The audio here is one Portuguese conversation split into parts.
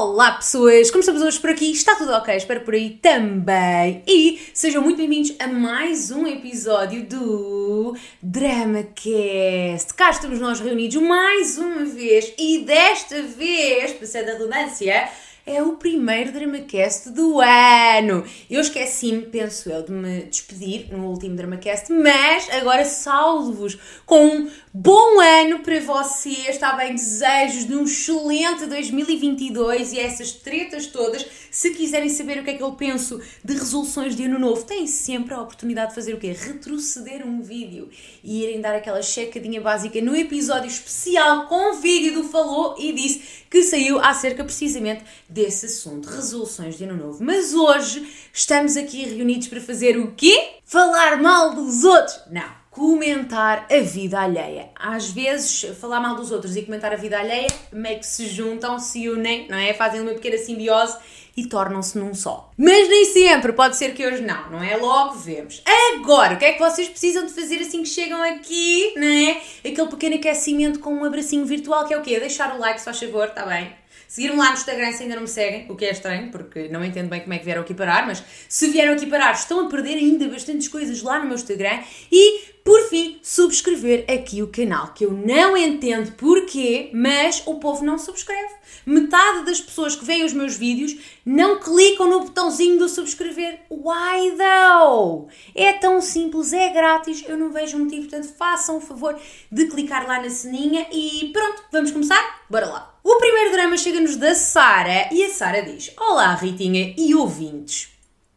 Olá pessoas, como estamos hoje por aqui? Está tudo ok? Espero por aí também. E sejam muito bem-vindos a mais um episódio do DramaCast. Cá estamos nós reunidos mais uma vez e desta vez, passando a redundância, é o primeiro DramaCast do ano. Eu esqueci-me, penso eu, de me despedir no último DramaCast, mas agora salvo-vos com um bom ano para vocês, está bem? Desejos de um excelente 2022 e essas tretas todas. Se quiserem saber o que é que eu penso de resoluções de ano novo, têm sempre a oportunidade de fazer o quê? Retroceder um vídeo e irem dar aquela checadinha básica no episódio especial com vídeo do Falou e Disse que saiu acerca precisamente desse assunto, resoluções de ano novo. Mas hoje estamos aqui reunidos para fazer o quê? Falar mal dos outros. Não, comentar a vida alheia. Às vezes, falar mal dos outros e comentar a vida alheia meio que se juntam, se unem, não é? Fazem uma pequena simbiose e tornam-se num só. Mas nem sempre, pode ser que hoje não, não é? Logo vemos. Agora, o que é que vocês precisam de fazer assim que chegam aqui, não é? Aquele pequeno aquecimento com um abracinho virtual, que é o quê? Deixar o like, se faz favor, está bem? Seguir-me lá no Instagram se ainda não me seguem, o que é estranho, porque não entendo bem como é que vieram aqui parar, mas se vieram aqui parar, estão a perder ainda bastantes coisas lá no meu Instagram. E, por fim, subscrever aqui o canal, que eu não entendo porquê, mas o povo não subscreve. Metade das pessoas que veem os meus vídeos não clicam no botãozinho do subscrever. Why though? É tão simples, é grátis, eu não vejo motivo, portanto façam o favor de clicar lá na ceninha e pronto, vamos começar? Bora lá! O primeiro drama chega-nos da Sara e a Sara diz: Olá, Ritinha e ouvintes.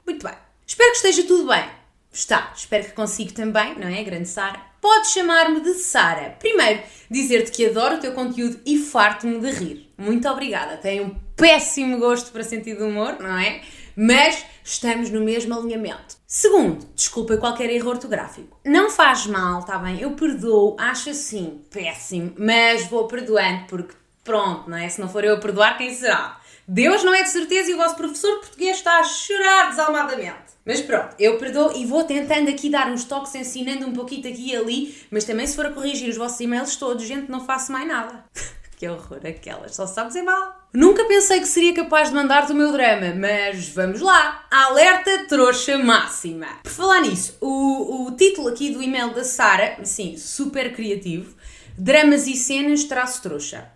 Muito bem. Espero que esteja tudo bem. Está. Espero que consiga também, não é, grande Sara? Podes chamar-me de Sara. Primeiro, dizer-te que adoro o teu conteúdo e farto-me de rir. Muito obrigada. Tenho um péssimo gosto para sentido humor, não é? Mas estamos no mesmo alinhamento. Segundo, desculpa qualquer erro ortográfico. Não faz mal, está bem? Eu perdoo, acho assim péssimo, mas vou perdoando porque Pronto, não é? Se não for eu a perdoar, quem será? Deus não é de certeza e o vosso professor português está a chorar desalmadamente. Mas pronto, eu perdoo e vou tentando aqui dar uns toques, ensinando um pouquinho aqui e ali, mas também se for a corrigir os vossos e-mails todos, gente, não faço mais nada. que horror aquelas, só sabes é mal. Nunca pensei que seria capaz de mandar-te o meu drama, mas vamos lá. Alerta trouxa máxima. Por falar nisso, o, o título aqui do e-mail da Sara, assim, super criativo, Dramas e cenas traço trouxa.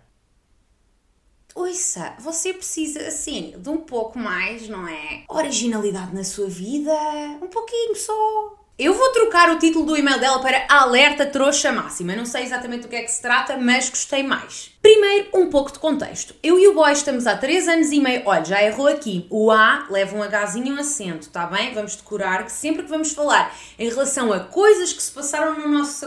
Ouça, você precisa, assim, de um pouco mais, não é? Originalidade na sua vida. Um pouquinho só. Eu vou trocar o título do e-mail dela para Alerta Trouxa Máxima. Não sei exatamente do que é que se trata, mas gostei mais. Primeiro, um pouco de contexto. Eu e o boy estamos há 3 anos e meio. Olha, já errou aqui. O A leva um Hzinho e um acento, tá bem? Vamos decorar que sempre que vamos falar em relação a coisas que se passaram no nosso.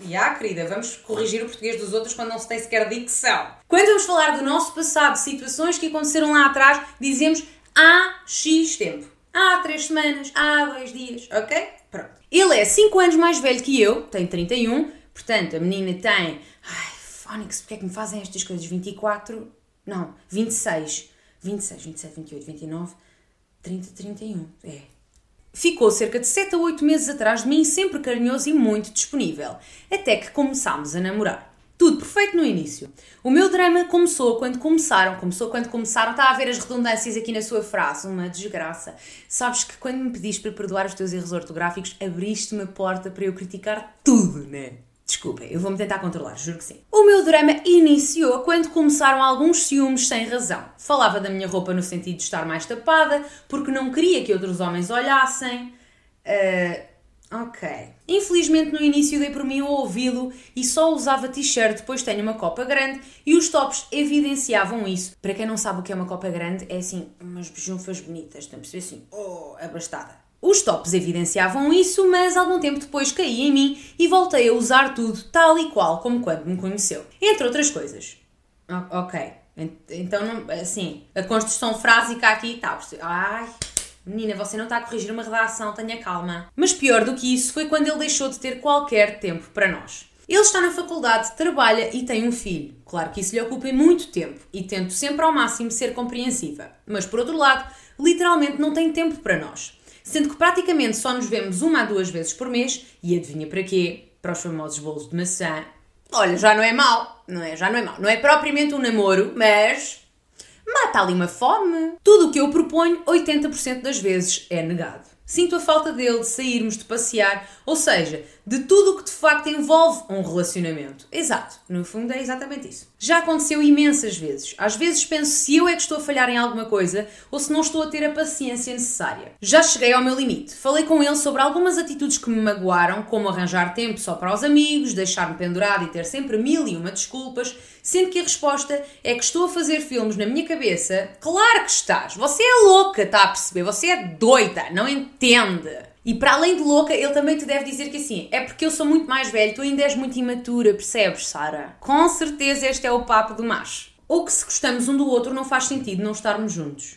E ah, querida, vamos corrigir o português dos outros quando não se tem sequer dicção. Quando vamos falar do nosso passado, situações que aconteceram lá atrás, dizemos há X tempo. Há 3 semanas, há 2 dias, ok? Pronto. Ele é 5 anos mais velho que eu, tem 31, portanto a menina tem. Ai, Fónix, porque é que me fazem estas coisas? 24. Não, 26. 26, 27, 28, 29, 30, 31. É, Ficou cerca de 7 a 8 meses atrás de mim, sempre carinhoso e muito disponível, até que começámos a namorar. Tudo perfeito no início. O meu drama começou quando começaram, começou quando começaram, está a ver as redundâncias aqui na sua frase, uma desgraça. Sabes que quando me pediste para perdoar os teus erros ortográficos, abriste-me a porta para eu criticar tudo, né? Desculpem, eu vou-me tentar controlar, juro que sim. O meu drama iniciou quando começaram alguns ciúmes sem razão. Falava da minha roupa no sentido de estar mais tapada, porque não queria que outros homens olhassem. Uh, ok. Infelizmente no início dei por mim o ouvido e só usava t-shirt, pois tenho uma copa grande e os tops evidenciavam isso. Para quem não sabe o que é uma copa grande, é assim, umas bejunfas bonitas, estão a perceber assim, oh, abastada. Os tops evidenciavam isso, mas algum tempo depois caí em mim e voltei a usar tudo tal e qual como quando me conheceu. Entre outras coisas. Ok. Então, não, assim, a construção frásica aqui está. Ai, menina, você não está a corrigir uma redação, tenha calma. Mas pior do que isso foi quando ele deixou de ter qualquer tempo para nós. Ele está na faculdade, trabalha e tem um filho. Claro que isso lhe ocupa muito tempo e tento sempre ao máximo ser compreensiva. Mas por outro lado, literalmente não tem tempo para nós sendo que praticamente só nos vemos uma a duas vezes por mês, e adivinha para quê? Para os famosos bolos de maçã. Olha, já não é mau, não é? Já não é mau. Não é propriamente um namoro, mas está ali uma fome. Tudo o que eu proponho, 80% das vezes é negado. Sinto a falta dele, de sairmos, de passear, ou seja, de tudo o que de facto envolve um relacionamento. Exato, no fundo é exatamente isso. Já aconteceu imensas vezes. Às vezes penso se eu é que estou a falhar em alguma coisa ou se não estou a ter a paciência necessária. Já cheguei ao meu limite. Falei com ele sobre algumas atitudes que me magoaram, como arranjar tempo só para os amigos, deixar-me pendurado e ter sempre mil e uma desculpas, sendo que a resposta é que estou a fazer filmes na minha cabeça. Claro que estás! Você é louca, está a perceber? Você é doida, não? E para além de louca, ele também te deve dizer que assim, é porque eu sou muito mais velho, tu ainda és muito imatura, percebes, Sara? Com certeza este é o papo do macho. Ou que se gostamos um do outro não faz sentido não estarmos juntos.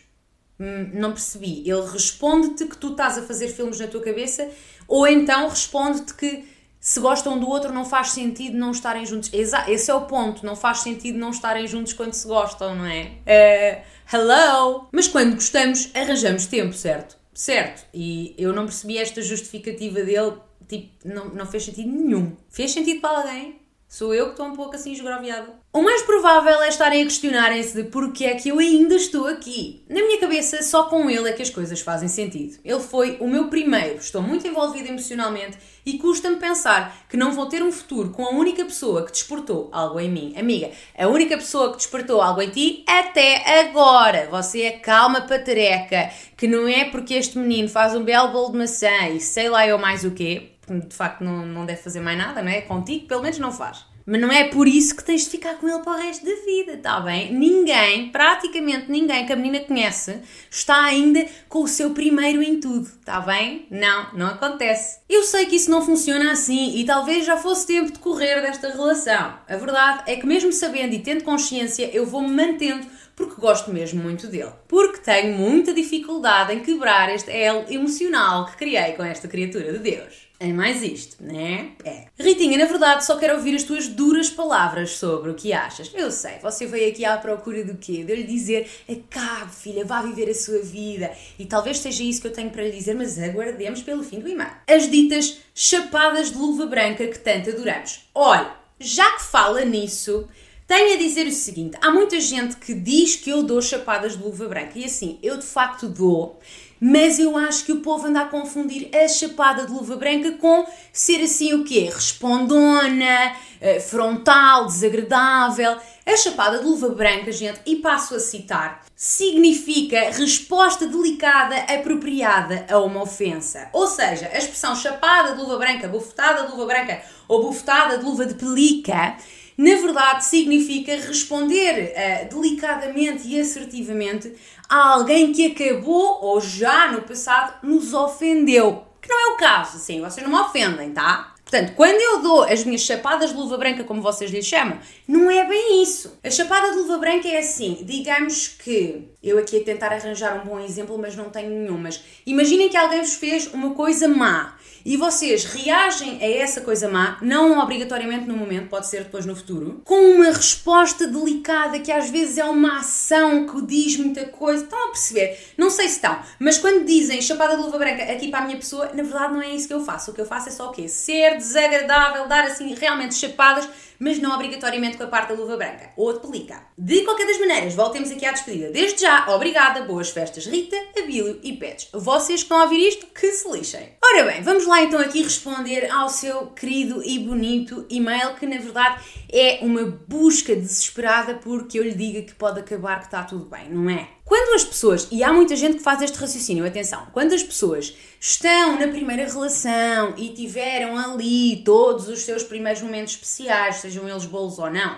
Hum, não percebi. Ele responde-te que tu estás a fazer filmes na tua cabeça, ou então responde-te que se gostam do outro não faz sentido não estarem juntos. Esse é o ponto. Não faz sentido não estarem juntos quando se gostam, não é? Uh, hello! Mas quando gostamos, arranjamos tempo, certo? Certo, e eu não percebi esta justificativa dele, tipo, não, não fez sentido nenhum. Fez sentido para alguém? Sou eu que estou um pouco assim esgraviada. O mais provável é estarem a questionarem-se de porquê é que eu ainda estou aqui. Na minha cabeça, só com ele é que as coisas fazem sentido. Ele foi o meu primeiro, estou muito envolvida emocionalmente e custa-me pensar que não vou ter um futuro com a única pessoa que despertou algo em mim. Amiga, a única pessoa que despertou algo em ti até agora. Você é calma patareca, que não é porque este menino faz um belo bolo de maçã e sei lá eu mais o quê, de facto não, não deve fazer mais nada, não é? Contigo pelo menos não faz. Mas não é por isso que tens de ficar com ele para o resto da vida, está bem? Ninguém, praticamente ninguém que a menina conhece, está ainda com o seu primeiro em tudo, está bem? Não, não acontece. Eu sei que isso não funciona assim e talvez já fosse tempo de correr desta relação. A verdade é que, mesmo sabendo e tendo consciência, eu vou-me mantendo porque gosto mesmo muito dele. Porque tenho muita dificuldade em quebrar este elo emocional que criei com esta criatura de Deus. É mais isto, né? É. Ritinha, na verdade, só quero ouvir as tuas duras palavras sobre o que achas. Eu sei, você veio aqui à procura do quê? De lhe dizer, acabe, filha, vá viver a sua vida. E talvez seja isso que eu tenho para lhe dizer, mas aguardemos pelo fim do imã. As ditas chapadas de luva branca que tanto adoramos. Olha, já que fala nisso, tenho a dizer o seguinte: há muita gente que diz que eu dou chapadas de luva branca. E assim, eu de facto dou mas eu acho que o povo anda a confundir a chapada de luva branca com ser assim o quê? Respondona, eh, frontal, desagradável. A chapada de luva branca, gente, e passo a citar, significa resposta delicada apropriada a uma ofensa. Ou seja, a expressão chapada de luva branca, bufetada de luva branca ou bufetada de luva de pelica na verdade significa responder uh, delicadamente e assertivamente a alguém que acabou ou já no passado nos ofendeu. Que não é o caso, assim, vocês não me ofendem, tá? Portanto, quando eu dou as minhas chapadas de luva branca, como vocês lhe chamam, não é bem isso. A chapada de luva branca é assim, digamos que eu aqui a tentar arranjar um bom exemplo, mas não tenho nenhum. Mas imaginem que alguém vos fez uma coisa má e vocês reagem a essa coisa má, não obrigatoriamente no momento, pode ser depois no futuro, com uma resposta delicada que às vezes é uma ação que diz muita coisa. Estão a perceber? Não sei se estão, mas quando dizem chapada de luva branca aqui para a minha pessoa, na verdade não é isso que eu faço. O que eu faço é só o quê? Ser desagradável, dar assim realmente chapadas mas não obrigatoriamente com a parte da luva branca ou de pelica. De qualquer das maneiras, voltemos aqui à despedida. Desde já, obrigada, boas festas Rita, Abílio e Pets. Vocês que estão a ouvir isto, que se lixem. Ora bem, vamos lá então aqui responder ao seu querido e bonito e-mail, que na verdade é uma busca desesperada porque eu lhe diga que pode acabar, que está tudo bem, não é? Quando as pessoas, e há muita gente que faz este raciocínio, atenção, quando as pessoas estão na primeira relação e tiveram ali todos os seus primeiros momentos especiais, sejam eles bolos ou não,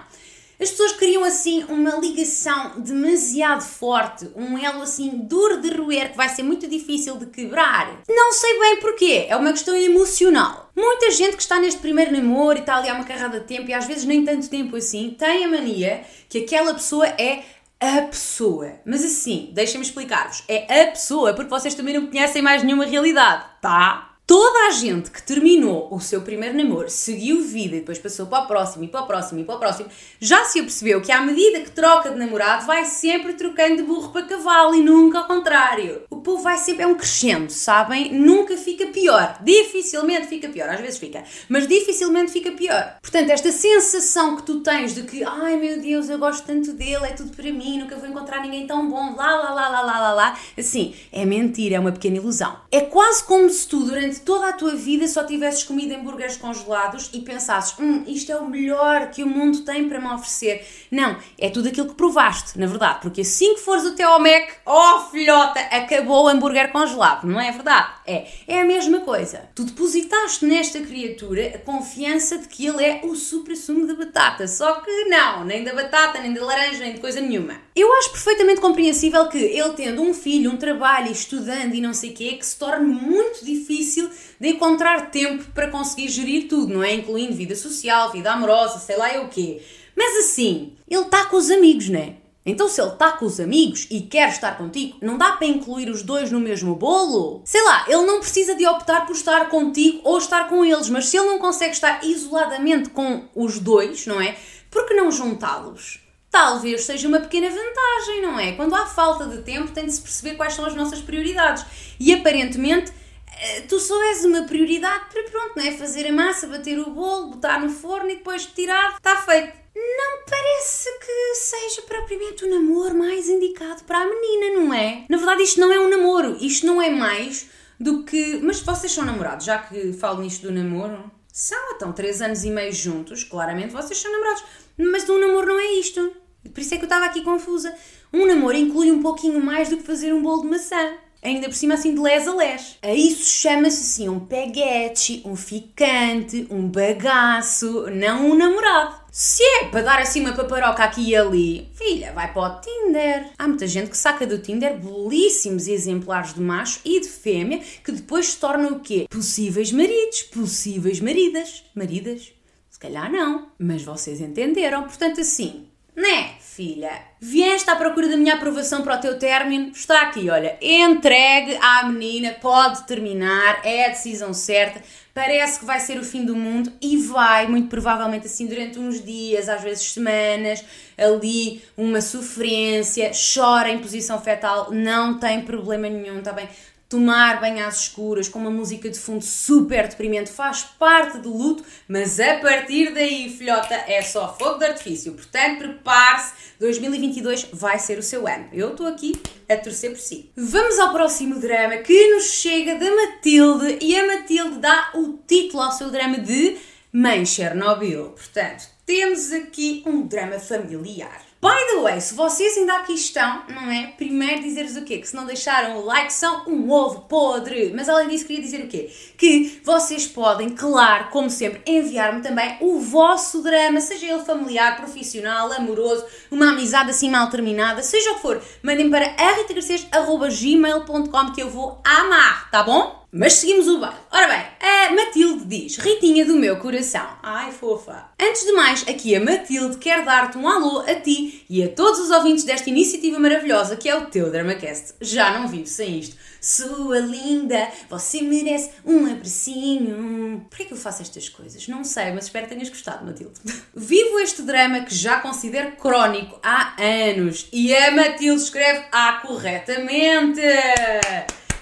as pessoas criam assim uma ligação demasiado forte, um elo assim duro de roer que vai ser muito difícil de quebrar. Não sei bem porquê, é uma questão emocional. Muita gente que está neste primeiro namoro e está ali há uma carrada de tempo e às vezes nem tanto tempo assim, tem a mania que aquela pessoa é a pessoa. Mas assim, deixem-me explicar-vos. É a pessoa, porque vocês também não conhecem mais nenhuma realidade, tá? Toda a gente que terminou o seu primeiro namoro, seguiu vida e depois passou para o próximo e para o próximo e para o próximo, já se apercebeu que à medida que troca de namorado vai sempre trocando de burro para cavalo e nunca ao contrário. O povo vai sempre, é um crescendo, sabem? Nunca fica pior. Dificilmente fica pior. Às vezes fica, mas dificilmente fica pior. Portanto, esta sensação que tu tens de que, ai meu Deus, eu gosto tanto dele, é tudo para mim, nunca vou encontrar ninguém tão bom, lá, lá, lá, lá, lá, lá, lá, assim, é mentira, é uma pequena ilusão. É quase como se tu, durante durante toda a tua vida só tivesses comido hambúrgueres congelados e pensasses, hum, isto é o melhor que o mundo tem para me oferecer. Não, é tudo aquilo que provaste, na verdade, porque assim que fores até ao Mac, oh filhota, acabou o hambúrguer congelado, não é verdade? É, é a mesma coisa. Tu depositaste nesta criatura a confiança de que ele é o supra-sumo da batata, só que não, nem da batata, nem da laranja, nem de coisa nenhuma. Eu acho perfeitamente compreensível que ele tendo um filho, um trabalho, estudando e não sei o quê, que se torne muito difícil de encontrar tempo para conseguir gerir tudo, não é? Incluindo vida social, vida amorosa, sei lá é o quê. Mas assim, ele está com os amigos, não é? Então, se ele está com os amigos e quer estar contigo, não dá para incluir os dois no mesmo bolo? Sei lá, ele não precisa de optar por estar contigo ou estar com eles, mas se ele não consegue estar isoladamente com os dois, não é? Por que não juntá-los? Talvez seja uma pequena vantagem, não é? Quando há falta de tempo, tem de se perceber quais são as nossas prioridades. E aparentemente eh, tu só és uma prioridade para pronto, não é? Fazer a massa, bater o bolo, botar no forno e depois tirar, está feito. Não parece que seja propriamente o namoro mais indicado para a menina, não é? Na verdade, isto não é um namoro, isto não é mais do que. Mas vocês são namorados, já que falo nisto do namoro? São, então, três anos e meio juntos, claramente vocês são namorados. Mas um namoro não é isto. Por isso é que eu estava aqui confusa. Um namoro inclui um pouquinho mais do que fazer um bolo de maçã ainda por cima assim de les a les. A isso chama-se assim um peguete, um ficante, um bagaço, não um namorado. Se é para dar assim uma paparoca aqui e ali, filha, vai para o Tinder. Há muita gente que saca do Tinder belíssimos exemplares de macho e de fêmea que depois se tornam o quê? Possíveis maridos, possíveis maridas. Maridas? Se calhar não, mas vocês entenderam. Portanto, assim, né, filha? Vieste à procura da minha aprovação para o teu término? Está aqui, olha. Entregue à menina, pode terminar, é a decisão certa. Parece que vai ser o fim do mundo e vai, muito provavelmente assim, durante uns dias, às vezes semanas, ali, uma sofrência, chora em posição fetal, não tem problema nenhum, está bem? Tomar banho às escuras com uma música de fundo super deprimente faz parte do luto, mas a partir daí, filhota, é só fogo de artifício. Portanto, prepare-se, 2022 vai ser o seu ano. Eu estou aqui a torcer por si. Vamos ao próximo drama que nos chega da Matilde e a Matilde dá o título ao seu drama de Mãe Chernobyl. Portanto, temos aqui um drama familiar. By the way, se vocês ainda aqui estão, não é? Primeiro dizer-vos o quê? Que se não deixaram o like são um ovo podre. Mas além disso, queria dizer o quê? Que vocês podem, claro, como sempre, enviar-me também o vosso drama, seja ele familiar, profissional, amoroso, uma amizade assim mal terminada, seja o que for. Mandem para ritagarcês.gmail.com que eu vou amar, tá bom? Mas seguimos o baile. Ora bem, a Matilde diz: Ritinha do meu coração. Ai, fofa. Antes de mais, aqui a Matilde quer dar-te um alô a ti e a todos os ouvintes desta iniciativa maravilhosa que é o teu DramaCast. Já não vivo sem isto. Sua linda, você merece um abracinho. Porquê que eu faço estas coisas? Não sei, mas espero que tenhas gostado, Matilde. Vivo este drama que já considero crónico há anos e a Matilde escreve A corretamente.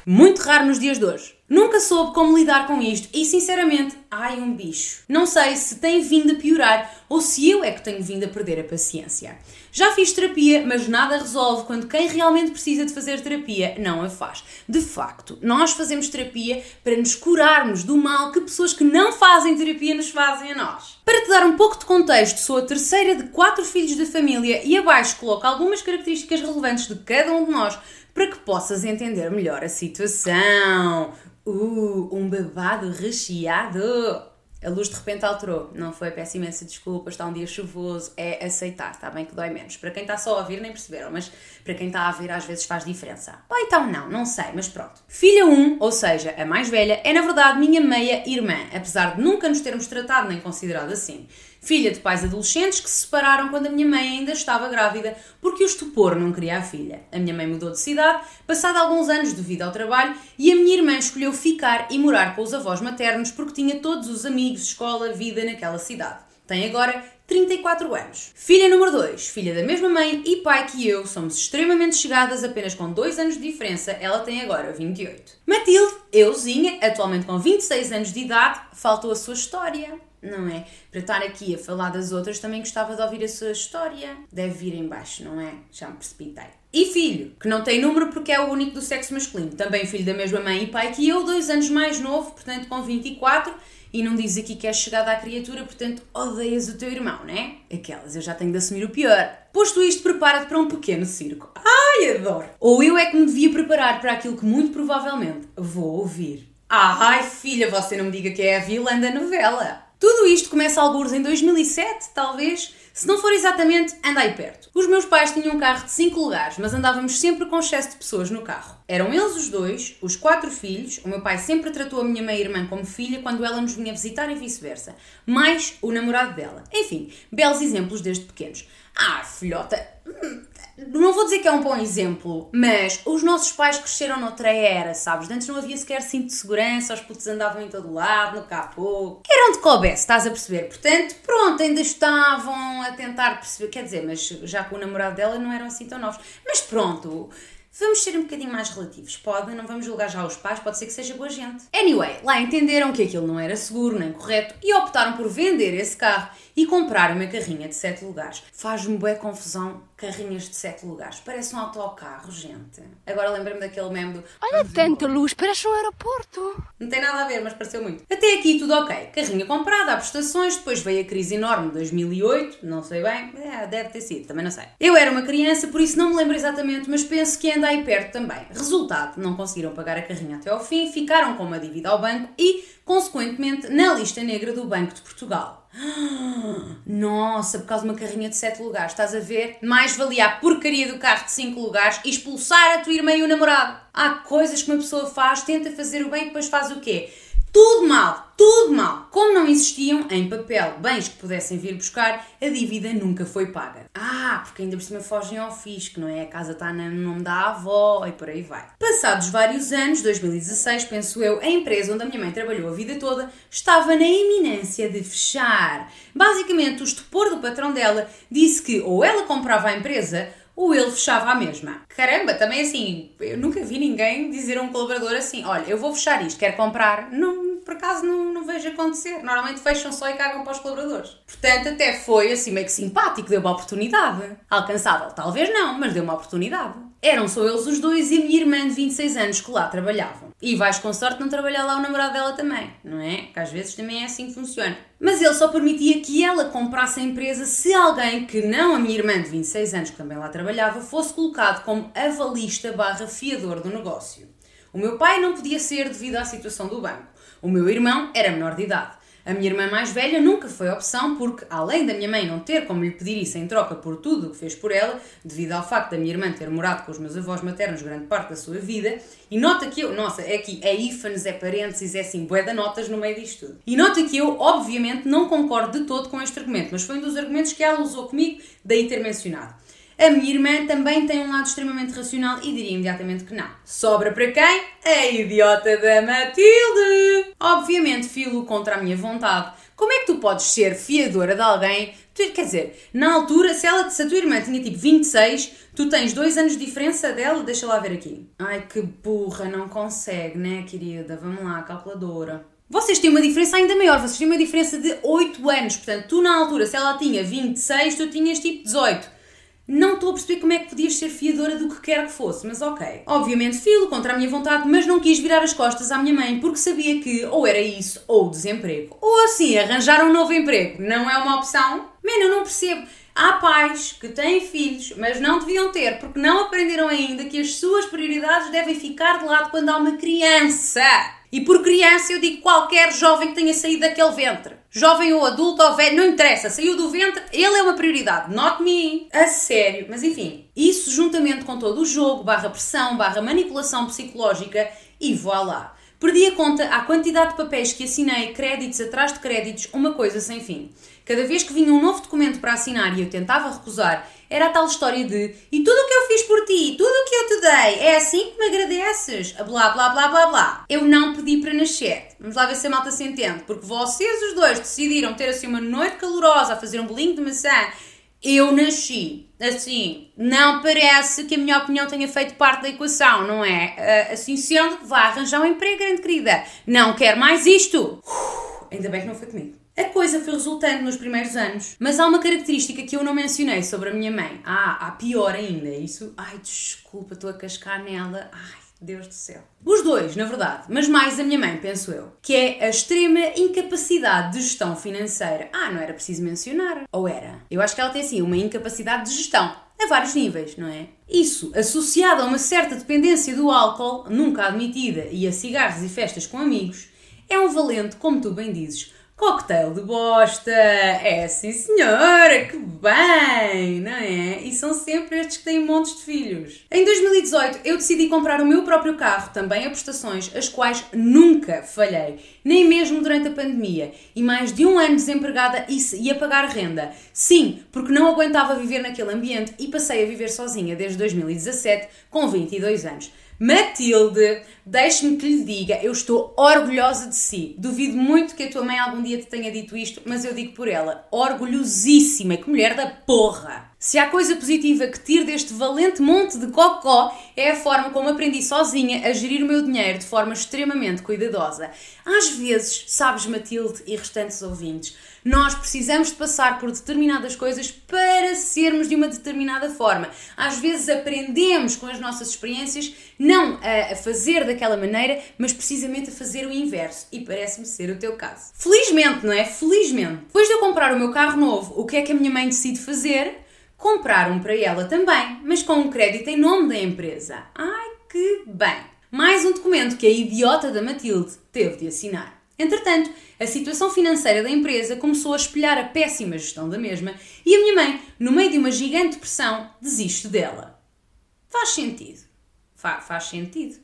Muito raro nos dias de hoje. Nunca soube como lidar com isto e, sinceramente, ai um bicho. Não sei se tem vindo a piorar ou se eu é que tenho vindo a perder a paciência. Já fiz terapia, mas nada resolve quando quem realmente precisa de fazer terapia não a faz. De facto, nós fazemos terapia para nos curarmos do mal que pessoas que não fazem terapia nos fazem a nós. Para te dar um pouco de contexto, sou a terceira de quatro filhos da família e abaixo coloco algumas características relevantes de cada um de nós para que possas entender melhor a situação. Uh, um babado recheado. A luz de repente alterou. Não foi, peço imensa desculpa, está um dia chuvoso. É aceitar, está bem que dói menos. Para quem está só a ouvir, nem perceberam, mas para quem está a ver, às vezes faz diferença. Ou então não, não sei, mas pronto. Filha 1, ou seja, a mais velha, é na verdade minha meia-irmã, apesar de nunca nos termos tratado nem considerado assim. Filha de pais adolescentes que se separaram quando a minha mãe ainda estava grávida, porque o estupor não queria a filha. A minha mãe mudou de cidade, passado alguns anos devido ao trabalho, e a minha irmã escolheu ficar e morar com os avós maternos porque tinha todos os amigos, escola, vida naquela cidade. Tem agora 34 anos. Filha número 2, filha da mesma mãe e pai que eu, somos extremamente chegadas, apenas com 2 anos de diferença, ela tem agora 28. Matilde, euzinha, atualmente com 26 anos de idade, faltou a sua história. Não é? Para estar aqui a falar das outras, também gostava de ouvir a sua história. Deve vir em baixo, não é? Já me precipitei. E filho, que não tem número porque é o único do sexo masculino. Também filho da mesma mãe e pai que eu, dois anos mais novo, portanto com 24 e não diz aqui que és chegada à criatura, portanto odeias o teu irmão, né? Aquelas, eu já tenho de assumir o pior. Posto isto, prepara-te para um pequeno circo. Ai, adoro! Ou eu é que me devia preparar para aquilo que muito provavelmente vou ouvir. Ai, filha, você não me diga que é a vilã da novela. Tudo isto começa alguns em 2007, talvez, se não for exatamente, anda aí perto. Os meus pais tinham um carro de 5 lugares, mas andávamos sempre com excesso de pessoas no carro. Eram eles os dois, os quatro filhos. O meu pai sempre tratou a minha mãe e irmã como filha quando ela nos vinha visitar e vice-versa. Mais o namorado dela. Enfim, belos exemplos desde pequenos. Ah, filhota, hum, não vou dizer que é um bom exemplo, mas os nossos pais cresceram noutra era, sabes? Antes não havia sequer cinto de segurança, os putos andavam em todo lado, no capô. Eram de coubesse, estás a perceber? Portanto, pronto, ainda estavam a tentar perceber, quer dizer, mas já com o namorado dela não eram assim tão novos. Mas pronto, Vamos ser um bocadinho mais relativos. Pode, não vamos julgar já os pais, pode ser que seja boa gente. Anyway, lá entenderam que aquilo não era seguro nem correto e optaram por vender esse carro e comprar uma carrinha de 7 lugares. Faz-me boa confusão carrinhas de 7 lugares. Parece um autocarro, gente. Agora lembra-me daquele meme do... Olha tanta luz, parece um aeroporto. Não tem nada a ver, mas pareceu muito. Até aqui tudo ok. Carrinha comprada, há prestações, depois veio a crise enorme de 2008, não sei bem, é, deve ter sido, também não sei. Eu era uma criança, por isso não me lembro exatamente, mas penso que anda aí perto também. Resultado, não conseguiram pagar a carrinha até ao fim, ficaram com uma dívida ao banco e, consequentemente, na lista negra do Banco de Portugal. Nossa, por causa de uma carrinha de 7 lugares, estás a ver? Mais valia a porcaria do carro de 5 lugares e expulsar a tua irmã e o namorado. Há coisas que uma pessoa faz, tenta fazer o bem e depois faz o quê? Tudo mal, tudo mal. Como não existiam em papel bens que pudessem vir buscar, a dívida nunca foi paga. Ah, porque ainda por cima fogem ao fisco, não é? A casa está no nome da avó e por aí vai. Passados vários anos, 2016, penso eu, a empresa onde a minha mãe trabalhou a vida toda estava na iminência de fechar. Basicamente, o estupor do patrão dela disse que ou ela comprava a empresa ou ele fechava a mesma. Caramba, também assim, eu nunca vi ninguém dizer a um colaborador assim: olha, eu vou fechar isto, quer comprar? Não, por acaso não, não vejo acontecer. Normalmente fecham só e cagam para os colaboradores. Portanto, até foi assim meio que simpático, deu uma oportunidade. Alcançável, talvez não, mas deu uma oportunidade. Eram só eles os dois e a minha irmã de 26 anos que lá trabalhavam. E vais com sorte não trabalhar lá o namorado dela também, não é? Que às vezes também é assim que funciona. Mas ele só permitia que ela comprasse a empresa se alguém que não a minha irmã de 26 anos, que também lá trabalhava, fosse colocado como avalista barra fiador do negócio. O meu pai não podia ser devido à situação do banco. O meu irmão era menor de idade. A minha irmã mais velha nunca foi opção porque, além da minha mãe não ter como lhe pedir isso em troca por tudo o que fez por ela, devido ao facto da minha irmã ter morado com os meus avós maternos grande parte da sua vida, e nota que eu, nossa, é aqui, é ífanes, é parênteses, é assim, bué notas no meio disto tudo. E nota que eu, obviamente, não concordo de todo com este argumento, mas foi um dos argumentos que ela usou comigo, daí ter mencionado. A minha irmã também tem um lado extremamente racional e diria imediatamente que não. Sobra para quem? A idiota da Matilde! Obviamente, filo contra a minha vontade. Como é que tu podes ser fiadora de alguém? Quer dizer, na altura, se, ela, se a tua irmã tinha tipo 26, tu tens dois anos de diferença dela, deixa lá ver aqui. Ai que burra, não consegue, né, querida? Vamos lá, calculadora. Vocês têm uma diferença ainda maior, vocês têm uma diferença de 8 anos. Portanto, tu na altura, se ela tinha 26, tu tinhas tipo 18. Não estou a perceber como é que podias ser fiadora do que quer que fosse, mas ok. Obviamente filo contra a minha vontade, mas não quis virar as costas à minha mãe porque sabia que ou era isso ou desemprego. Ou assim, arranjar um novo emprego não é uma opção? Man, eu não percebo. Há pais que têm filhos, mas não deviam ter porque não aprenderam ainda que as suas prioridades devem ficar de lado quando há uma criança. E por criança eu digo qualquer jovem que tenha saído daquele ventre. Jovem ou adulto ou velho, não interessa, saiu do ventre, ele é uma prioridade, not me. A sério, mas enfim, isso juntamente com todo o jogo, barra pressão, barra manipulação psicológica e voilá. Perdi a conta à quantidade de papéis que assinei, créditos atrás de créditos, uma coisa sem fim. Cada vez que vinha um novo documento para assinar e eu tentava recusar, era a tal história de e tudo o que eu fiz por ti, tudo o que eu te dei, é assim que me agradeces, blá blá blá blá blá. Eu não pedi para nascer. Vamos lá ver se a malta se entende, porque vocês os dois decidiram ter assim uma noite calorosa a fazer um bolinho de maçã. Eu nasci. Assim, não parece que a minha opinião tenha feito parte da equação, não é? Assim sendo, vá arranjar um emprego, grande querida. Não quer mais isto. Uf, ainda bem que não foi comigo. A coisa foi resultante nos primeiros anos, mas há uma característica que eu não mencionei sobre a minha mãe. Ah, há pior ainda. Isso. Ai, desculpa, estou a cascar nela. Ai, Deus do céu. Os dois, na verdade, mas mais a minha mãe, penso eu, que é a extrema incapacidade de gestão financeira. Ah, não era preciso mencionar. Ou era? Eu acho que ela tem assim uma incapacidade de gestão. A vários níveis, não é? Isso, associado a uma certa dependência do álcool, nunca admitida, e a cigarros e festas com amigos, é um valente, como tu bem dizes, Cocktail de bosta! É sim senhora, que bem, não é? E são sempre estes que têm montes de filhos. Em 2018 eu decidi comprar o meu próprio carro, também a prestações, as quais nunca falhei, nem mesmo durante a pandemia, e mais de um ano desempregada e a pagar renda. Sim, porque não aguentava viver naquele ambiente e passei a viver sozinha desde 2017, com 22 anos. Matilde, deixe-me que lhe diga, eu estou orgulhosa de si. Duvido muito que a tua mãe algum dia te tenha dito isto, mas eu digo por ela, orgulhosíssima, que mulher da porra! Se há coisa positiva que tiro deste valente monte de cocó é a forma como aprendi sozinha a gerir o meu dinheiro de forma extremamente cuidadosa. Às vezes, sabes, Matilde e restantes ouvintes, nós precisamos de passar por determinadas coisas para sermos de uma determinada forma. Às vezes aprendemos com as nossas experiências não a, fazer daquela maneira, mas precisamente a fazer o inverso. E parece-me ser o teu caso. Felizmente, não é? Felizmente. Depois de eu comprar o meu carro novo, o que é que a minha mãe decide fazer? Comprar um para ela também, mas com um crédito em nome da empresa. Ai, que bem! Mais um documento que a idiota da Matilde teve de assinar. Entretanto, a situação financeira da empresa começou a espelhar a péssima gestão da mesma e a minha mãe, no meio de uma gigante pressão, desiste dela. Faz sentido. Fa faz sentido.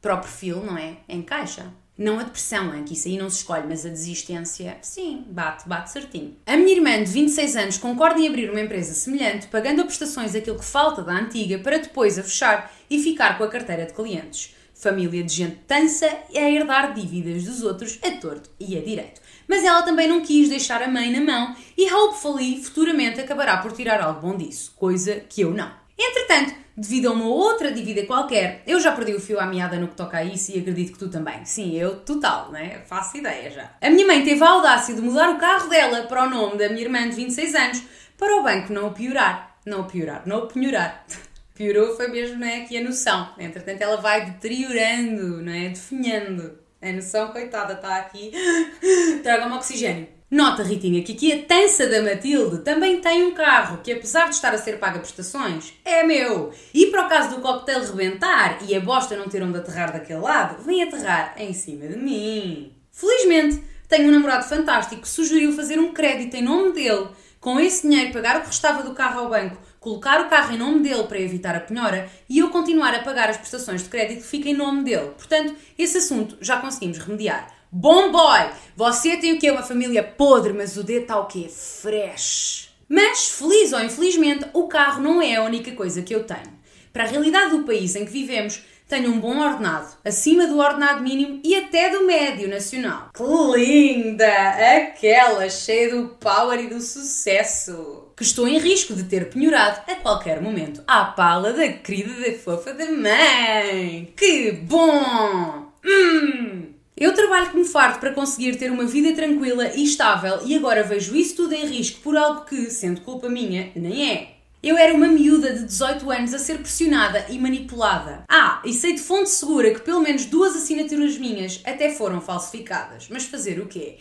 Para o perfil, não é? Encaixa. Não a depressão, é que isso aí não se escolhe, mas a desistência, sim, bate, bate certinho. A minha irmã de 26 anos concorda em abrir uma empresa semelhante, pagando a prestações aquilo que falta da antiga para depois a fechar e ficar com a carteira de clientes família de gente tansa a herdar dívidas dos outros a torto e a direito. Mas ela também não quis deixar a mãe na mão e hopefully futuramente acabará por tirar algo bom disso, coisa que eu não. Entretanto, devido a uma outra dívida qualquer, eu já perdi o fio à meada no que toca a isso e acredito que tu também. Sim, eu total, né? Faço ideia já. A minha mãe teve a audácia de mudar o carro dela para o nome da minha irmã de 26 anos para o banco não o piorar. Não o piorar, não o penhorar. piorou foi mesmo não é, aqui a noção. Entretanto, ela vai deteriorando, não é? Definhando. A noção, coitada, está aqui. Traga-me oxigênio. Nota, Ritinha, que aqui a tança da Matilde também tem um carro que, apesar de estar a ser paga prestações, é meu. E para o caso do coquetel rebentar e a bosta não ter onde aterrar daquele lado, vem aterrar em cima de mim. Felizmente, tenho um namorado fantástico que sugeriu fazer um crédito em nome dele, com esse dinheiro pagar o que restava do carro ao banco colocar o carro em nome dele para evitar a penhora e eu continuar a pagar as prestações de crédito que fica em nome dele. Portanto, esse assunto já conseguimos remediar. Bom boy! Você tem o quê? Uma família podre, mas o dedo está o quê? Fresh. Mas, feliz ou infelizmente, o carro não é a única coisa que eu tenho. Para a realidade do país em que vivemos, tenho um bom ordenado, acima do ordenado mínimo e até do médio nacional. Que linda! Aquela cheia do power e do sucesso! que estou em risco de ter penhorado a qualquer momento à pala da querida da fofa da mãe. Que bom! Hum! Eu trabalho como farto para conseguir ter uma vida tranquila e estável e agora vejo isso tudo em risco por algo que, sendo culpa minha, nem é. Eu era uma miúda de 18 anos a ser pressionada e manipulada. Ah, e sei de fonte segura que pelo menos duas assinaturas minhas até foram falsificadas. Mas fazer o quê?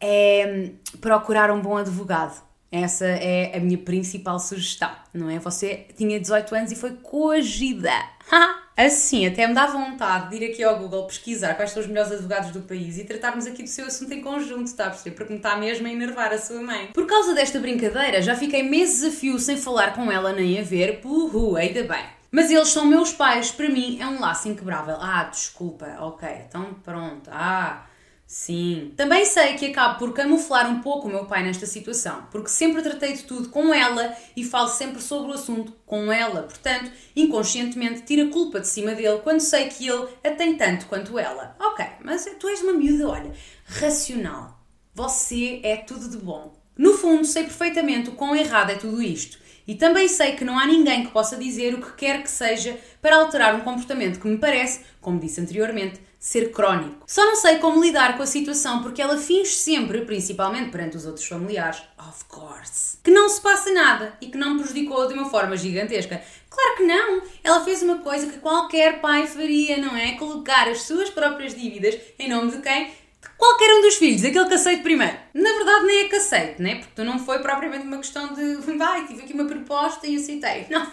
É procurar um bom advogado. Essa é a minha principal sugestão, não é? Você tinha 18 anos e foi coagida. assim, até me dá vontade de ir aqui ao Google pesquisar quais são os melhores advogados do país e tratarmos aqui do seu assunto em conjunto, está a perceber? Porque me está mesmo a enervar a sua mãe. Por causa desta brincadeira, já fiquei meses a fio sem falar com ela nem a ver, puhu, ainda bem. Mas eles são meus pais, para mim é um laço inquebrável. Ah, desculpa, ok, então pronto, ah Sim. Também sei que acabo por camuflar um pouco o meu pai nesta situação, porque sempre tratei de tudo com ela e falo sempre sobre o assunto com ela. Portanto, inconscientemente tiro a culpa de cima dele quando sei que ele a tem tanto quanto ela. Ok, mas tu és uma miúda, olha, racional. Você é tudo de bom. No fundo, sei perfeitamente o quão errado é tudo isto. E também sei que não há ninguém que possa dizer o que quer que seja para alterar um comportamento que me parece, como disse anteriormente, ser crónico. Só não sei como lidar com a situação porque ela finge sempre, principalmente perante os outros familiares, of course, que não se passa nada e que não me prejudicou de uma forma gigantesca. Claro que não! Ela fez uma coisa que qualquer pai faria, não é? Colocar as suas próprias dívidas em nome de quem? qualquer um dos filhos, aquele que aceite primeiro. Na verdade, nem é que aceite, né? Porque não foi propriamente uma questão de vai, tive aqui uma proposta e aceitei. Não.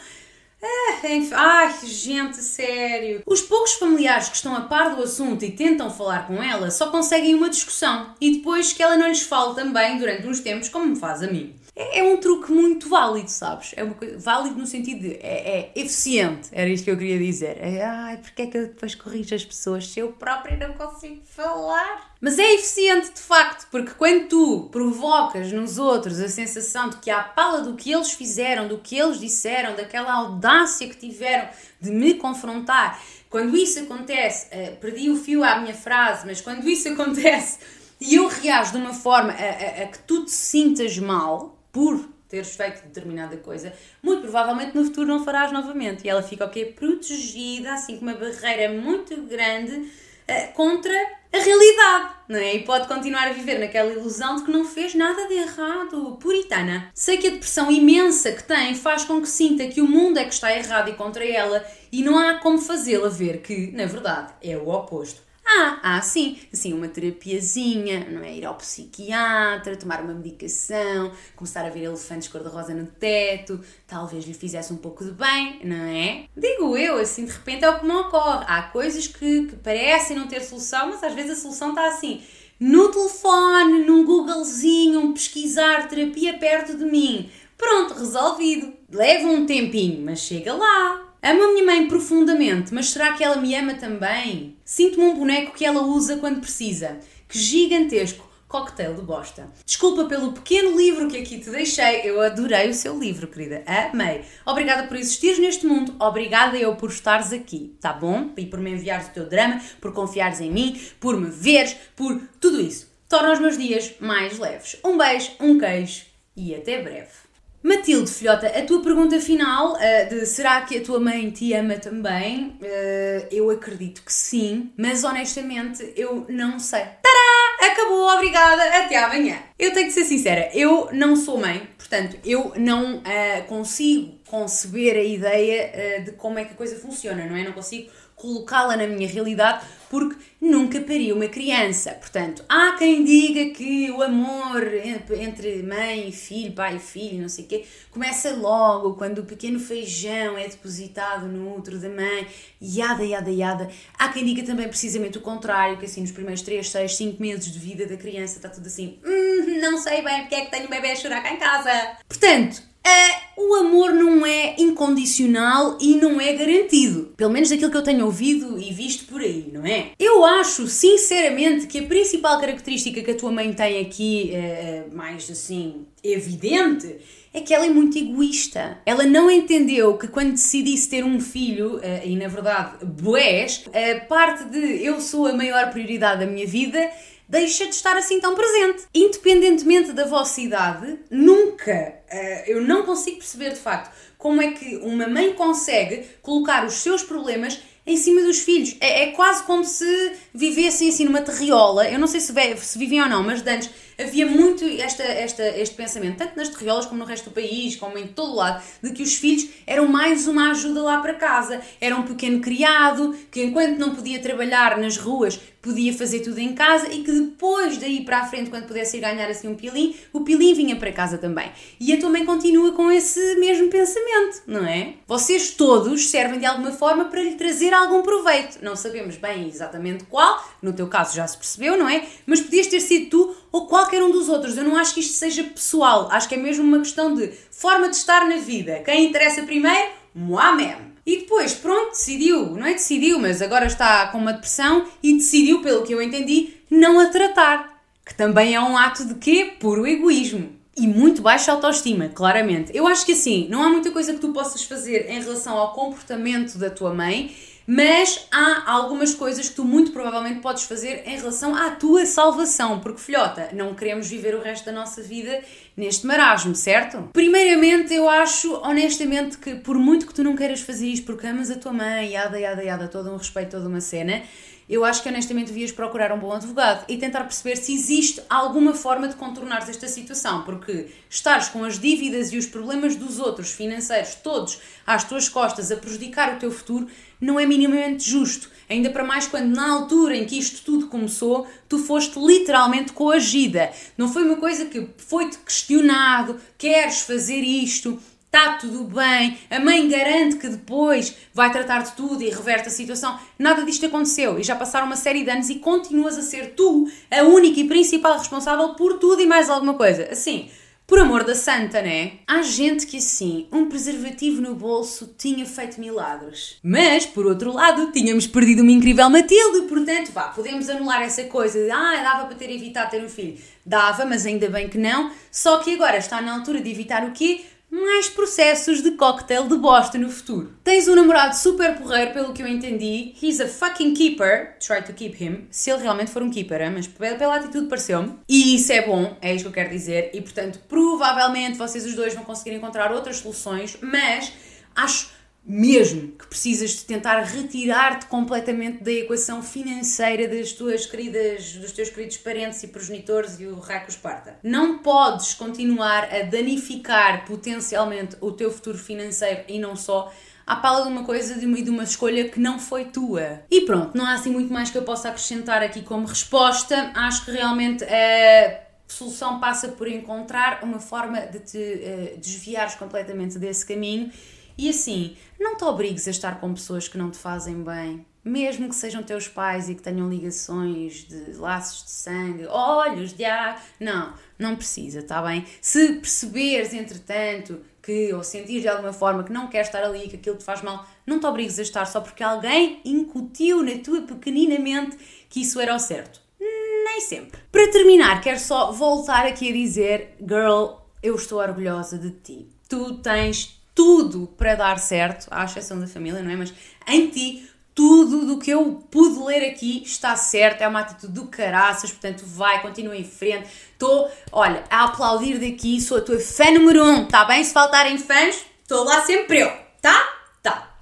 É, enfim, ai, gente, sério. Os poucos familiares que estão a par do assunto e tentam falar com ela só conseguem uma discussão e depois que ela não lhes fale também durante uns tempos, como me faz a mim. É, é um truque muito válido, sabes? É uma coisa, válido no sentido de é, é eficiente, era isto que eu queria dizer. É, ai, porque é que eu depois corrijo as pessoas se eu própria não consigo falar? Mas é eficiente de facto, porque quando tu provocas nos outros a sensação de que há pala do que eles fizeram, do que eles disseram, daquela audácia que tiveram de me confrontar, quando isso acontece, uh, perdi o fio à minha frase, mas quando isso acontece e eu reajo de uma forma a, a, a que tu te sintas mal, por teres feito determinada coisa, muito provavelmente no futuro não farás novamente. E ela fica o quê? Protegida, assim com uma barreira muito grande uh, contra a realidade, não é? E pode continuar a viver naquela ilusão de que não fez nada de errado. Puritana. Sei que a depressão imensa que tem faz com que sinta que o mundo é que está errado e contra ela e não há como fazê-la ver que, na verdade, é o oposto. Ah, ah, sim, assim, uma terapiazinha, não é? Ir ao psiquiatra, tomar uma medicação, começar a ver elefantes cor-de-rosa no teto, talvez lhe fizesse um pouco de bem, não é? Digo eu, assim, de repente é o que me ocorre. Há coisas que, que parecem não ter solução, mas às vezes a solução está assim, no telefone, num Googlezinho, um pesquisar terapia perto de mim. Pronto, resolvido. Leva um tempinho, mas chega lá. Amo a minha mãe profundamente, mas será que ela me ama também? Sinto-me um boneco que ela usa quando precisa. Que gigantesco cocktail de bosta. Desculpa pelo pequeno livro que aqui te deixei, eu adorei o seu livro, querida. Amei. Obrigada por existires neste mundo, obrigada eu por estares aqui, tá bom? E por me enviares o teu drama, por confiares em mim, por me veres, por tudo isso. Torna os meus dias mais leves. Um beijo, um queijo e até breve. Matilde, filhota, a tua pergunta final uh, de será que a tua mãe te ama também? Uh, eu acredito que sim, mas honestamente eu não sei. Tará! Acabou, obrigada, até amanhã. Eu tenho que ser sincera, eu não sou mãe, portanto, eu não uh, consigo conceber a ideia de como é que a coisa funciona, não é? Não consigo colocá-la na minha realidade porque nunca pari uma criança. Portanto, há quem diga que o amor entre mãe e filho, pai e filho, não sei o quê, começa logo quando o pequeno feijão é depositado no útero da mãe, yada, yada, yada. Há quem diga também precisamente o contrário, que assim nos primeiros 3, 6, 5 meses de vida da criança está tudo assim, hum, não sei bem porque é que tenho um bebê a chorar cá em casa. Portanto, Uh, o amor não é incondicional e não é garantido. Pelo menos daquilo que eu tenho ouvido e visto por aí, não é? Eu acho, sinceramente, que a principal característica que a tua mãe tem aqui, uh, mais assim, evidente, é que ela é muito egoísta. Ela não entendeu que quando decidisse ter um filho, uh, e na verdade, boés, a parte de eu sou a maior prioridade da minha vida deixa de estar assim tão presente. Independentemente da vossa idade, nunca, uh, eu não consigo perceber de facto como é que uma mãe consegue colocar os seus problemas em cima dos filhos. É, é quase como se vivessem assim numa terriola. Eu não sei se, se vivem ou não, mas antes havia muito esta, esta, este pensamento, tanto nas terriolas como no resto do país, como em todo lado, de que os filhos eram mais uma ajuda lá para casa. Era um pequeno criado que, enquanto não podia trabalhar nas ruas, podia fazer tudo em casa e que depois daí para a frente, quando pudesse ir ganhar assim um pilim, o pilim vinha para casa também. E a tua mãe continua com esse mesmo pensamento, não é? Vocês todos servem de alguma forma para lhe trazer algum proveito. Não sabemos bem exatamente qual, no teu caso já se percebeu, não é? Mas podias ter sido tu ou qualquer um dos outros. Eu não acho que isto seja pessoal, acho que é mesmo uma questão de forma de estar na vida. Quem interessa primeiro, moi mesmo. E depois, pronto, decidiu, não é decidiu, mas agora está com uma depressão e decidiu, pelo que eu entendi, não a tratar. Que também é um ato de quê? Puro egoísmo. E muito baixa autoestima, claramente. Eu acho que assim, não há muita coisa que tu possas fazer em relação ao comportamento da tua mãe mas há algumas coisas que tu muito provavelmente podes fazer em relação à tua salvação, porque filhota, não queremos viver o resto da nossa vida neste marasmo, certo? Primeiramente, eu acho honestamente que por muito que tu não queiras fazer isto porque amas a tua mãe, yada, yada, yada, todo um respeito, toda uma cena, eu acho que honestamente devias procurar um bom advogado e tentar perceber se existe alguma forma de contornar esta situação, porque estares com as dívidas e os problemas dos outros financeiros todos às tuas costas a prejudicar o teu futuro não é minimamente justo. Ainda para mais quando na altura em que isto tudo começou, tu foste literalmente coagida. Não foi uma coisa que foi-te questionado, queres fazer isto, está tudo bem, a mãe garante que depois vai tratar de tudo e reverte a situação. Nada disto aconteceu e já passaram uma série de anos e continuas a ser tu a única e principal responsável por tudo e mais alguma coisa. Assim, por amor da santa, né? Há gente que assim, um preservativo no bolso tinha feito milagres. Mas, por outro lado, tínhamos perdido uma incrível Matilde, portanto, vá, podemos anular essa coisa de, ah, dava para ter evitado ter um filho. Dava, mas ainda bem que não. Só que agora está na altura de evitar o quê? Mais processos de cocktail de bosta no futuro. Tens um namorado super porreiro, pelo que eu entendi. He's a fucking keeper. Try to keep him. Se ele realmente for um keeper, mas pela atitude pareceu-me. E isso é bom, é isso que eu quero dizer. E portanto, provavelmente vocês os dois vão conseguir encontrar outras soluções, mas acho mesmo que precisas de tentar retirar-te completamente da equação financeira das tuas queridas, dos teus queridos parentes e progenitores e o raio Esparta. Não podes continuar a danificar potencialmente o teu futuro financeiro e não só à pala de uma coisa uma, de uma escolha que não foi tua. E pronto, não há assim muito mais que eu possa acrescentar aqui como resposta. Acho que realmente a solução passa por encontrar uma forma de te uh, desviares completamente desse caminho e assim, não te obrigues a estar com pessoas que não te fazem bem, mesmo que sejam teus pais e que tenham ligações de laços de sangue, olhos de ar. Não, não precisa, tá bem? Se perceberes, entretanto, que ou sentir de alguma forma que não queres estar ali, que aquilo te faz mal, não te obrigues a estar só porque alguém incutiu na tua pequenina mente que isso era o certo. Nem sempre. Para terminar, quero só voltar aqui a dizer: Girl, eu estou orgulhosa de ti. Tu tens tudo para dar certo, à exceção da família, não é? Mas em ti, tudo do que eu pude ler aqui está certo, é uma atitude do caraças, portanto vai, continua em frente. Estou, olha, a aplaudir daqui, sou a tua fã número um, tá bem? Se faltarem fãs, estou lá sempre eu, tá?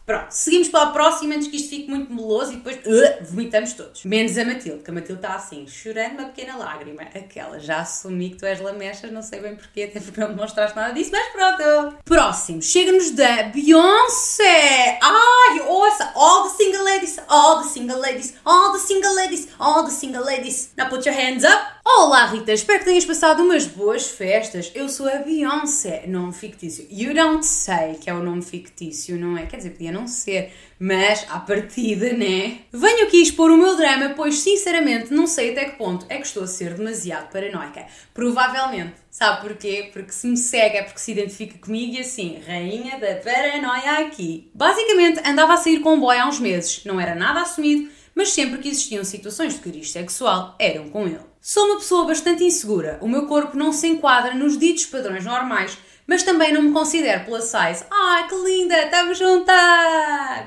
Pronto, seguimos para a próxima antes que isto fique muito meloso e depois uh, vomitamos todos. Menos a Matilde, que a Matilde está assim, chorando uma pequena lágrima. Aquela, já assumi que tu és lamechas, não sei bem porquê, até porque não me mostraste nada disso, mas pronto. Próximo, chega-nos da Beyoncé. Ai, ouça, all the single ladies, all the single ladies, all the single ladies, all the single ladies. Now put your hands up. Olá Rita, espero que tenhas passado umas boas festas. Eu sou a Beyoncé, nome fictício. You don't say que é o nome fictício, não é? Quer dizer, podia não ser, mas à partida, né? Venho aqui expor o meu drama, pois sinceramente não sei até que ponto é que estou a ser demasiado paranoica. Provavelmente. Sabe porquê? Porque se me segue é porque se identifica comigo e assim, rainha da paranoia aqui. Basicamente, andava a sair com um boy há uns meses, não era nada assumido, mas sempre que existiam situações de cariz sexual, eram com ele. Sou uma pessoa bastante insegura, o meu corpo não se enquadra nos ditos padrões normais, mas também não me considero plus size. Ai, que linda, estamos juntas!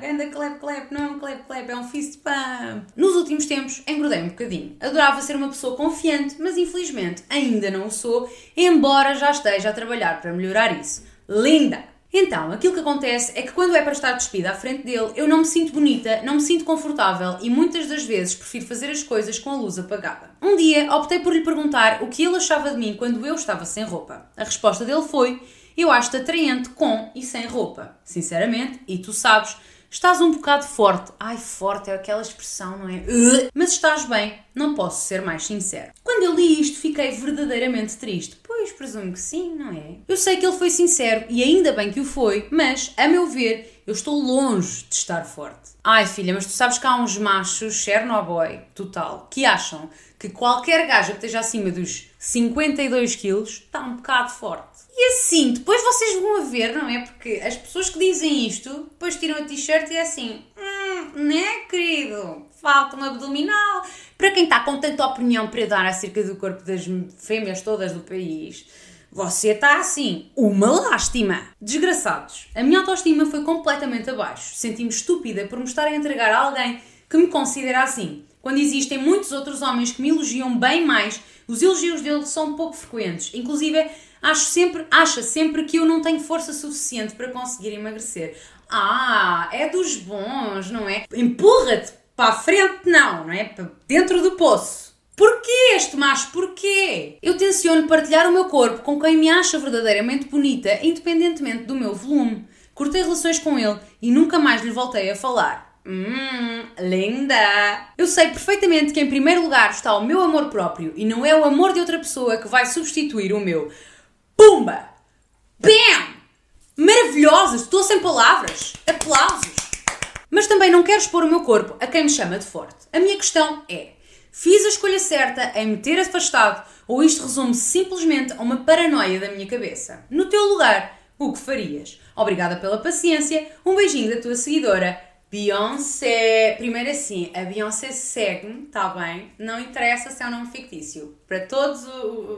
Ganda clap clap, não é um clap clap, é um fist pump. Nos últimos tempos engordei um bocadinho. Adorava ser uma pessoa confiante, mas infelizmente ainda não o sou, embora já esteja a trabalhar para melhorar isso. Linda! Então, aquilo que acontece é que quando é para estar despida à frente dele, eu não me sinto bonita, não me sinto confortável e muitas das vezes prefiro fazer as coisas com a luz apagada. Um dia optei por lhe perguntar o que ele achava de mim quando eu estava sem roupa. A resposta dele foi: Eu acho-te atraente com e sem roupa. Sinceramente, e tu sabes, Estás um bocado forte. Ai, forte é aquela expressão, não é? Mas estás bem. Não posso ser mais sincero. Quando eu li isto, fiquei verdadeiramente triste. Pois, presumo que sim, não é? Eu sei que ele foi sincero e ainda bem que o foi, mas, a meu ver, eu estou longe de estar forte. Ai filha, mas tu sabes que há uns machos, Chernobyl, total, que acham que qualquer gaja que esteja acima dos 52 quilos está um bocado forte. E assim, depois vocês vão a ver, não é? Porque as pessoas que dizem isto, depois tiram a t-shirt e é assim, hum, né, querido? Falta um abdominal. Para quem está com tanta opinião para dar acerca do corpo das fêmeas todas do país, você está assim, uma lástima. Desgraçados. A minha autoestima foi completamente abaixo. Senti-me estúpida por me estar a entregar a alguém que me considera assim. Quando existem muitos outros homens que me elogiam bem mais, os elogios dele são pouco frequentes. Inclusive, acho sempre, acha sempre que eu não tenho força suficiente para conseguir emagrecer. Ah, é dos bons, não é? Empurra-te para a frente, não, não é? Dentro do poço. Porquê este macho? Porquê? Eu tenciono partilhar o meu corpo com quem me acha verdadeiramente bonita, independentemente do meu volume. Cortei relações com ele e nunca mais lhe voltei a falar. Hum, linda! Eu sei perfeitamente que em primeiro lugar está o meu amor próprio e não é o amor de outra pessoa que vai substituir o meu. Pumba! Bam! Maravilhosas! Estou sem palavras! Aplausos! Mas também não quero expor o meu corpo a quem me chama de forte. A minha questão é: Fiz a escolha certa em me ter afastado ou isto resume-se simplesmente a uma paranoia da minha cabeça? No teu lugar, o que farias? Obrigada pela paciência, um beijinho da tua seguidora, Beyoncé. Primeiro assim, a Beyoncé segue-me, está bem? Não interessa se é um nome fictício. Para todos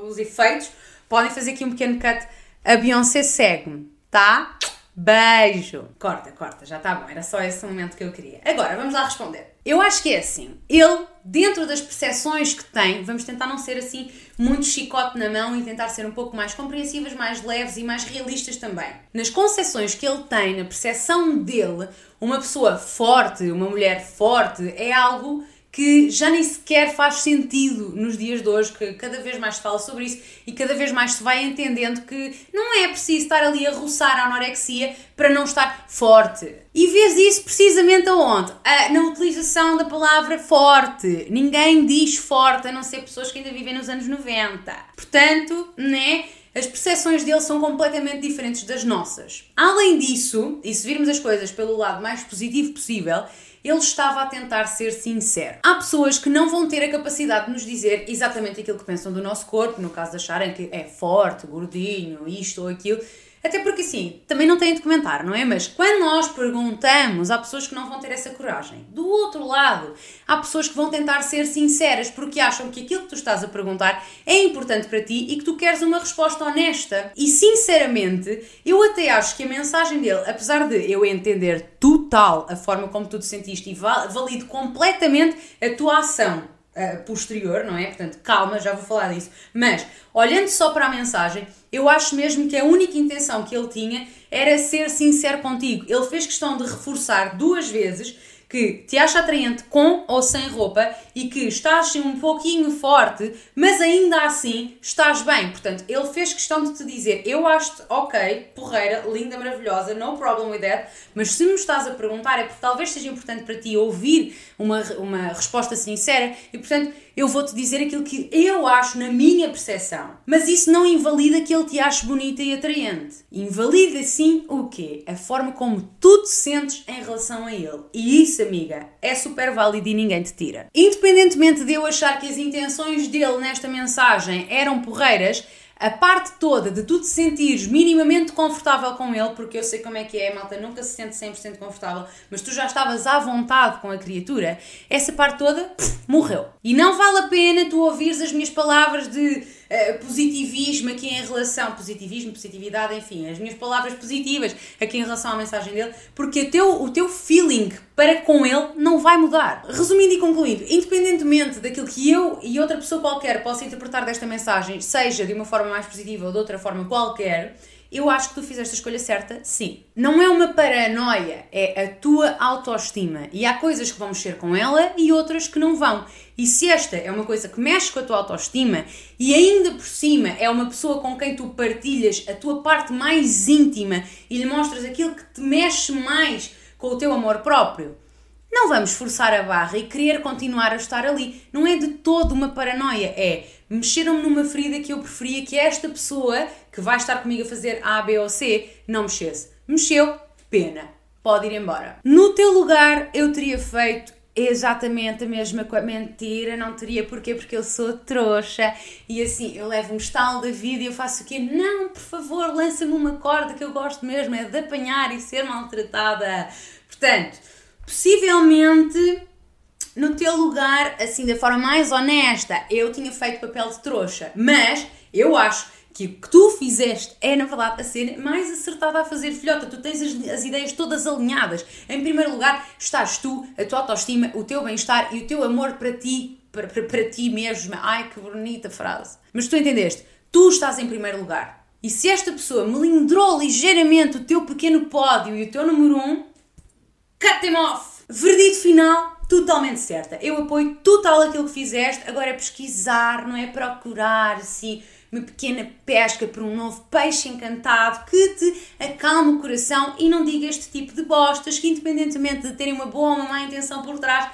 os efeitos, podem fazer aqui um pequeno cut. A Beyoncé segue-me, tá? Beijo! Corta, corta, já está bom, era só esse momento que eu queria. Agora, vamos lá responder. Eu acho que é assim. Ele, dentro das percepções que tem, vamos tentar não ser assim muito chicote na mão e tentar ser um pouco mais compreensivas, mais leves e mais realistas também. Nas concepções que ele tem, na percepção dele, uma pessoa forte, uma mulher forte, é algo que já nem sequer faz sentido nos dias de hoje, que cada vez mais se fala sobre isso e cada vez mais se vai entendendo que não é preciso estar ali a roçar a anorexia para não estar forte. E vês isso precisamente aonde? Ah, na utilização da palavra forte. Ninguém diz forte, a não ser pessoas que ainda vivem nos anos 90. Portanto, né? As percepções dele são completamente diferentes das nossas. Além disso, e se virmos as coisas pelo lado mais positivo possível, ele estava a tentar ser sincero. Há pessoas que não vão ter a capacidade de nos dizer exatamente aquilo que pensam do nosso corpo, no caso de acharem que é forte, gordinho, isto ou aquilo. Até porque assim, também não têm de comentar, não é? Mas quando nós perguntamos, há pessoas que não vão ter essa coragem. Do outro lado, há pessoas que vão tentar ser sinceras porque acham que aquilo que tu estás a perguntar é importante para ti e que tu queres uma resposta honesta. E sinceramente, eu até acho que a mensagem dele, apesar de eu entender total a forma como tu te sentiste e valido completamente a tua ação uh, posterior, não é? Portanto, calma, já vou falar disso. Mas, olhando só para a mensagem, eu acho mesmo que a única intenção que ele tinha era ser sincero contigo. Ele fez questão de reforçar duas vezes que te acha atraente com ou sem roupa e que estás assim um pouquinho forte, mas ainda assim estás bem. Portanto, ele fez questão de te dizer: Eu acho-te ok, porreira, linda, maravilhosa, no problem with that, mas se me estás a perguntar é porque talvez seja importante para ti ouvir uma, uma resposta sincera e, portanto, eu vou-te dizer aquilo que eu acho na minha percepção. Mas isso não invalida que ele te ache bonita e atraente. Invalida sim o quê? A forma como tu te sentes em relação a ele. E isso, amiga, é super válido e ninguém te tira. Independentemente de eu achar que as intenções dele nesta mensagem eram porreiras, a parte toda de tu te sentires minimamente confortável com ele, porque eu sei como é que é, malta nunca se sente 100% confortável, mas tu já estavas à vontade com a criatura, essa parte toda pff, morreu. E não vale a pena tu ouvires as minhas palavras de uh, positivismo aqui em relação, positivismo, positividade, enfim, as minhas palavras positivas aqui em relação à mensagem dele, porque teu, o teu feeling para com ele não vai mudar. Resumindo e concluindo, independentemente daquilo que eu e outra pessoa qualquer possa interpretar desta mensagem, seja de uma forma mais positiva ou de outra forma qualquer, eu acho que tu fizeste a escolha certa, sim. Não é uma paranoia, é a tua autoestima. E há coisas que vão mexer com ela e outras que não vão. E se esta é uma coisa que mexe com a tua autoestima e ainda por cima é uma pessoa com quem tu partilhas a tua parte mais íntima e lhe mostras aquilo que te mexe mais com o teu amor próprio, não vamos forçar a barra e querer continuar a estar ali. Não é de todo uma paranoia, é mexeram-me numa ferida que eu preferia que esta pessoa que vai estar comigo a fazer A, B ou C não mexesse. Mexeu, pena. pode ir embora. No teu lugar, eu teria feito exatamente a mesma coisa. Mentira, não teria porquê, porque eu sou trouxa e assim eu levo um estalo da vida e eu faço o quê? Não, por favor, lança-me uma corda que eu gosto mesmo, é de apanhar e ser maltratada. Portanto, possivelmente no teu lugar, assim, da forma mais honesta, eu tinha feito papel de trouxa, mas eu acho que o que tu fizeste é, na verdade, a ser mais acertada a fazer filhota. Tu tens as, as, ideias todas alinhadas. Em primeiro lugar, estás tu, a tua autoestima, o teu bem-estar e o teu amor para ti, para, para, para ti mesma. Ai, que bonita frase. Mas tu entendeste? Tu estás em primeiro lugar. E se esta pessoa melindrou ligeiramente o teu pequeno pódio e o teu número um, cut them off! Verdito final, totalmente certa. Eu apoio total aquilo que fizeste. Agora é pesquisar, não é procurar, assim uma pequena pesca por um novo peixe encantado que te acalme o coração e não diga este tipo de bostas que, independentemente de terem uma boa ou uma má intenção por trás,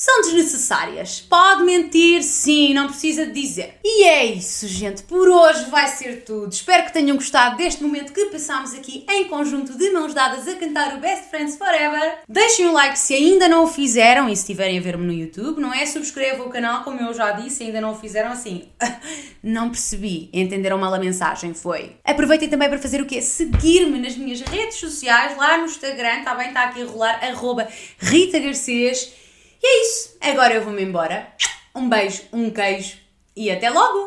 são desnecessárias. Pode mentir, sim, não precisa de dizer. E é isso, gente. Por hoje vai ser tudo. Espero que tenham gostado deste momento que passámos aqui em conjunto de mãos dadas a cantar o Best Friends Forever. Deixem um like se ainda não o fizeram e se estiverem a ver-me no YouTube, não é? Subscrevam o canal, como eu já disse, ainda não o fizeram assim. não percebi. Entenderam mal a mensagem, foi. Aproveitem também para fazer o quê? Seguir-me nas minhas redes sociais, lá no Instagram, está bem? Está aqui a rolar, arroba Rita Garcês. E é isso. Agora eu vou-me embora. Um beijo, um queijo e até logo!